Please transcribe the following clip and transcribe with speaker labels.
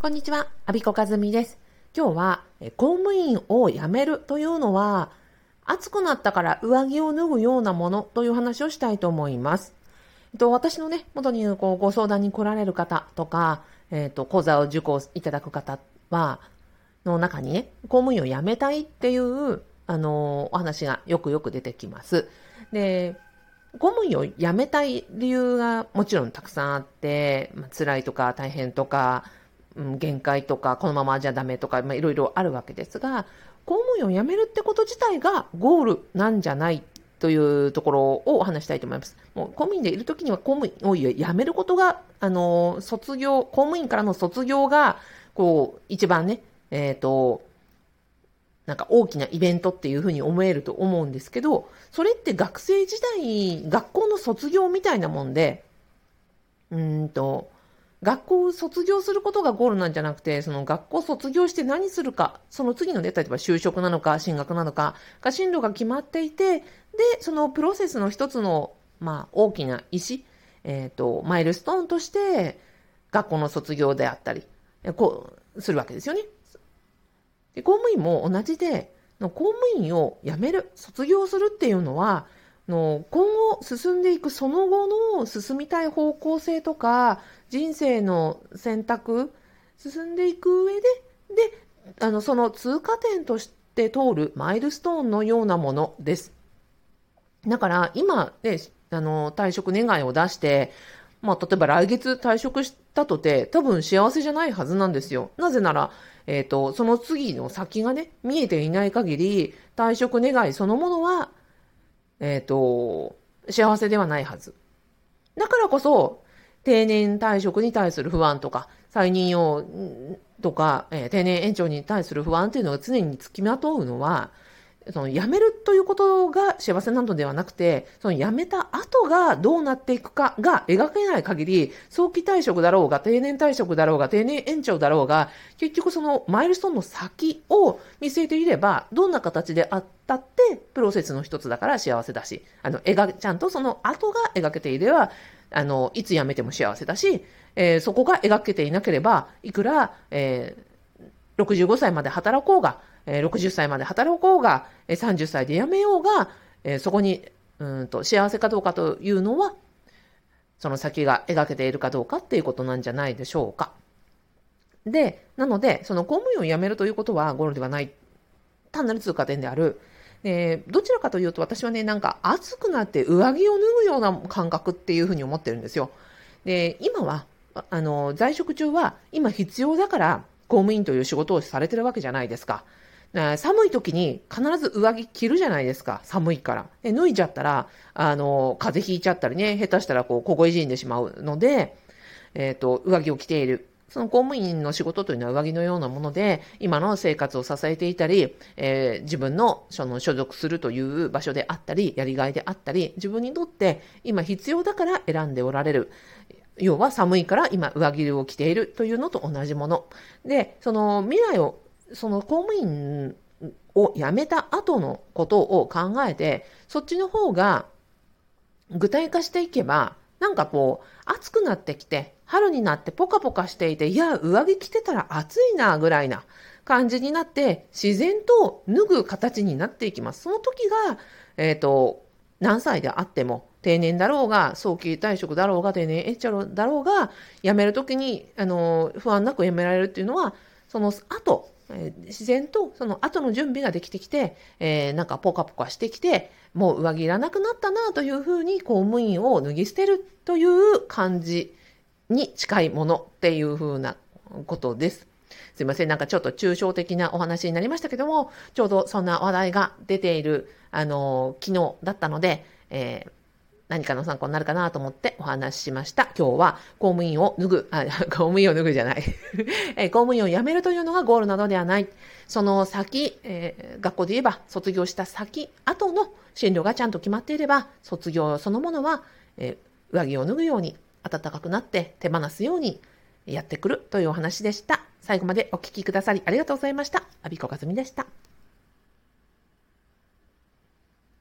Speaker 1: こんにちは、アビコカズミです。今日は、公務員を辞めるというのは、暑くなったから上着を脱ぐようなものという話をしたいと思います。えっと、私のね、元にこうご相談に来られる方とか、えっと、講座を受講いただく方は、の中にね、公務員を辞めたいっていう、あの、お話がよくよく出てきます。で、公務員を辞めたい理由がもちろんたくさんあって、まあ、辛いとか大変とか、うん、限界とか、このままじゃダメとか、まあ、いろいろあるわけですが、公務員を辞めるってこと自体がゴールなんじゃないというところをお話したいと思います。もう公務員でいるときには公務員を辞めることが、あの、卒業、公務員からの卒業が、こう、一番ね、えっ、ー、と、なんか大きなイベントっていうふうに思えると思うんですけど、それって学生時代、学校の卒業みたいなもんで、うんと、学校を卒業することがゴールなんじゃなくて、その学校卒業して何するか、その次のね、例えば就職なのか、進学なのか、が進路が決まっていて、で、そのプロセスの一つの、まあ、大きな石、えっ、ー、と、マイルストーンとして、学校の卒業であったり、こう、するわけですよね。で公務員も同じで、公務員を辞める、卒業するっていうのは、の今後進んでいくその後の進みたい方向性とか人生の選択進んでいく上でであのその通過点として通るマイルストーンのようなものです。だから今、ね、あの退職願いを出して、まあ、例えば来月退職したとて多分幸せじゃないはずなんですよ。なぜなら、え、ー、と、その次の先がね、見えていない限り退職願いそのものはえっ、ー、と、幸せではないはず。だからこそ、定年退職に対する不安とか、再任用とか、えー、定年延長に対する不安というのが常につきまとうのは、その辞めるということが幸せなのではなくて、その辞めた後がどうなっていくかが描けない限り、早期退職だろうが、定年退職だろうが、定年延長だろうが、結局そのマイルストーンの先を見据えていれば、どんな形であったって、プロセスの一つだから幸せだし、あの、描、ちゃんとその後が描けていれば、あの、いつ辞めても幸せだし、えー、そこが描けていなければ、いくら、えー、65歳まで働こうが、え60歳まで働こうが、え30歳で辞めようが、えそこにうんと幸せかどうかというのは、その先が描けているかどうかっていうことなんじゃないでしょうか。で、なので、その公務員を辞めるということはゴールではない、単なる通過点である。でどちらかというと私はね、なんか暑くなって上着を脱ぐような感覚っていうふうに思ってるんですよ。で、今は、あの、在職中は今必要だから公務員という仕事をされてるわけじゃないですか。寒い時に必ず上着着るじゃないですか。寒いから。で脱いじゃったら、あの、風邪ひいちゃったりね、下手したらこう、凍え死んでしまうので、えっ、ー、と、上着を着ている。その公務員の仕事というのは上着のようなもので、今の生活を支えていたり、えー、自分のその所属するという場所であったり、やりがいであったり、自分にとって今必要だから選んでおられる。要は寒いから今上着を着ているというのと同じもの。で、その未来をその公務員を辞めた後のことを考えて、そっちの方が具体化していけば、なんかこう、暑くなってきて、春になってポカポカしていて、いや、上着着てたら暑いな、ぐらいな感じになって、自然と脱ぐ形になっていきます。その時が、えっ、ー、と、何歳であっても、定年だろうが、早期退職だろうが、定年延長だろうが、辞めるときに、あの、不安なく辞められるっていうのは、その後、自然とその後の準備ができてきて、えー、なんかポカポカしてきて、もう上着いらなくなったなというふうに公務員を脱ぎ捨てるという感じに近いものっていうふうなことです。すいません。なんかちょっと抽象的なお話になりましたけども、ちょうどそんな話題が出ている、あの、昨日だったので、えー何かの参考になるかなと思ってお話ししました。今日は公務員を脱ぐ、あ、公務員を脱ぐじゃない え公務員を辞めるというのがゴールなどではない。その先、えー、学校で言えば卒業した先、後の進路がちゃんと決まっていれば、卒業そのものは、えー、上着を脱ぐように、暖かくなって手放すようにやってくるというお話でした。最後までお聞きくださりありがとうございました。アビコカズミでした。